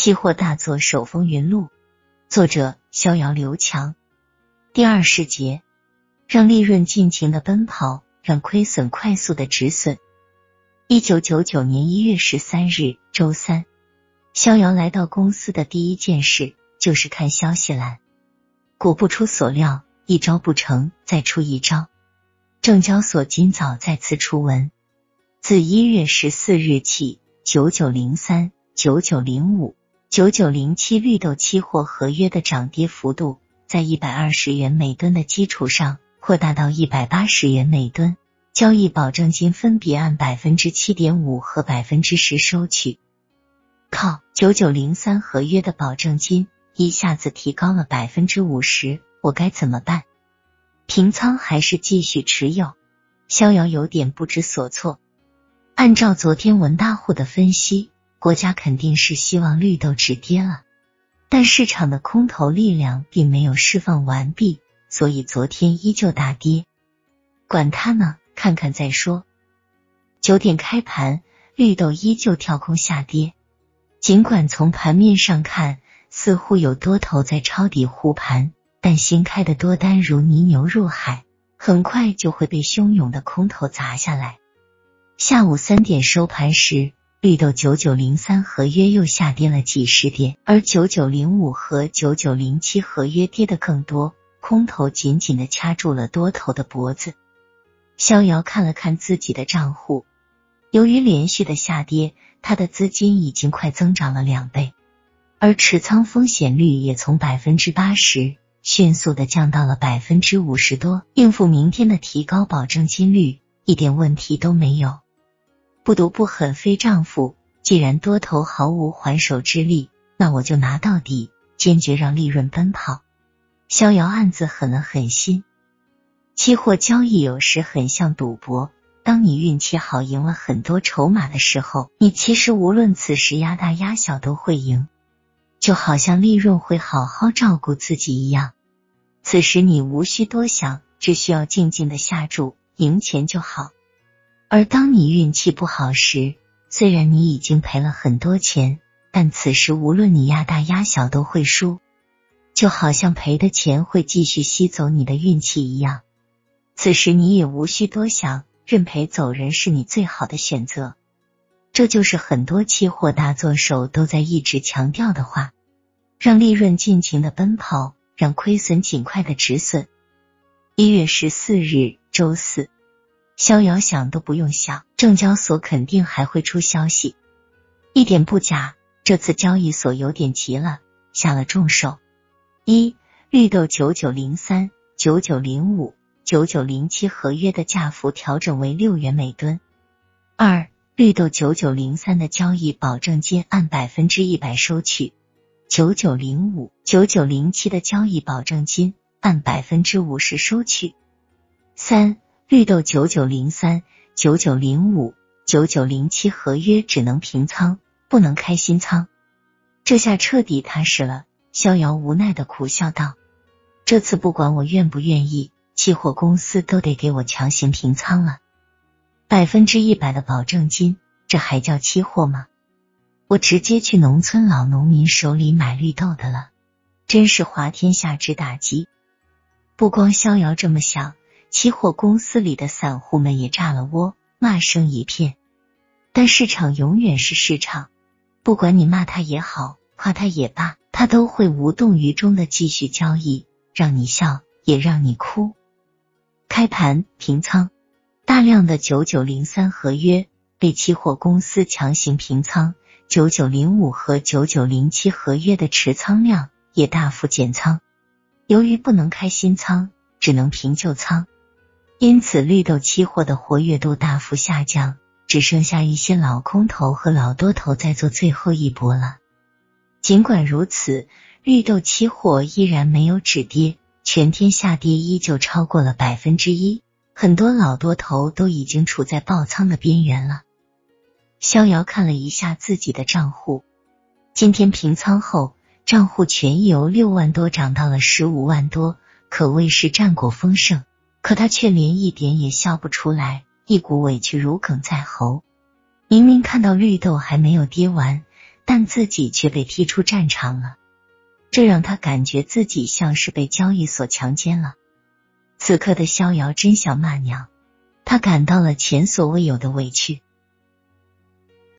期货大作手风云录，作者逍遥刘强。第二十节，让利润尽情的奔跑，让亏损快速的止损。一九九九年一月十三日，周三，逍遥来到公司的第一件事就是看消息栏。果不出所料，一招不成，再出一招。证交所今早再次出文，自一月十四日起，九九零三、九九零五。九九零七绿豆期货合约的涨跌幅度，在一百二十元每吨的基础上扩大到一百八十元每吨，交易保证金分别按百分之七点五和百分之十收取。靠，九九零三合约的保证金一下子提高了百分之五十，我该怎么办？平仓还是继续持有？逍遥有点不知所措。按照昨天文大户的分析。国家肯定是希望绿豆止跌了，但市场的空头力量并没有释放完毕，所以昨天依旧大跌。管他呢，看看再说。九点开盘，绿豆依旧跳空下跌。尽管从盘面上看，似乎有多头在抄底护盘，但新开的多单如泥牛入海，很快就会被汹涌的空头砸下来。下午三点收盘时。绿豆九九零三合约又下跌了几十点，而九九零五和九九零七合约跌得更多，空头紧紧的掐住了多头的脖子。逍遥看了看自己的账户，由于连续的下跌，他的资金已经快增长了两倍，而持仓风险率也从百分之八十迅速的降到了百分之五十多，应付明天的提高保证金率一点问题都没有。不毒不狠非丈夫。既然多头毫无还手之力，那我就拿到底，坚决让利润奔跑。逍遥暗自狠了狠心。期货交易有时很像赌博，当你运气好，赢了很多筹码的时候，你其实无论此时压大压小都会赢，就好像利润会好好照顾自己一样。此时你无需多想，只需要静静的下注，赢钱就好。而当你运气不好时，虽然你已经赔了很多钱，但此时无论你压大压小都会输，就好像赔的钱会继续吸走你的运气一样。此时你也无需多想，认赔走人是你最好的选择。这就是很多期货大作手都在一直强调的话：让利润尽情的奔跑，让亏损尽快的止损。一月十四日，周四。逍遥想都不用想，证交所肯定还会出消息，一点不假。这次交易所有点急了，下了重手。一绿豆九九零三、九九零五、九九零七合约的价幅调整为六元每吨。二绿豆九九零三的交易保证金按百分之一百收取，九九零五、九九零七的交易保证金按百分之五十收取。三绿豆九九零三、九九零五、九九零七合约只能平仓，不能开新仓。这下彻底踏实了。逍遥无奈的苦笑道：“这次不管我愿不愿意，期货公司都得给我强行平仓了。百分之一百的保证金，这还叫期货吗？我直接去农村老农民手里买绿豆的了，真是滑天下之大稽。不光逍遥这么想。”期货公司里的散户们也炸了窝，骂声一片。但市场永远是市场，不管你骂他也好，夸他也罢，他都会无动于衷的继续交易，让你笑，也让你哭。开盘平仓，大量的九九零三合约被期货公司强行平仓，九九零五和九九零七合约的持仓量也大幅减仓。由于不能开新仓，只能平旧仓。因此，绿豆期货的活跃度大幅下降，只剩下一些老空头和老多头在做最后一搏了。尽管如此，绿豆期货依然没有止跌，全天下跌依旧超过了百分之一，很多老多头都已经处在爆仓的边缘了。逍遥看了一下自己的账户，今天平仓后，账户权益由六万多涨到了十五万多，可谓是战果丰盛。可他却连一点也笑不出来，一股委屈如鲠在喉。明明看到绿豆还没有跌完，但自己却被踢出战场了，这让他感觉自己像是被交易所强奸了。此刻的逍遥真想骂娘，他感到了前所未有的委屈。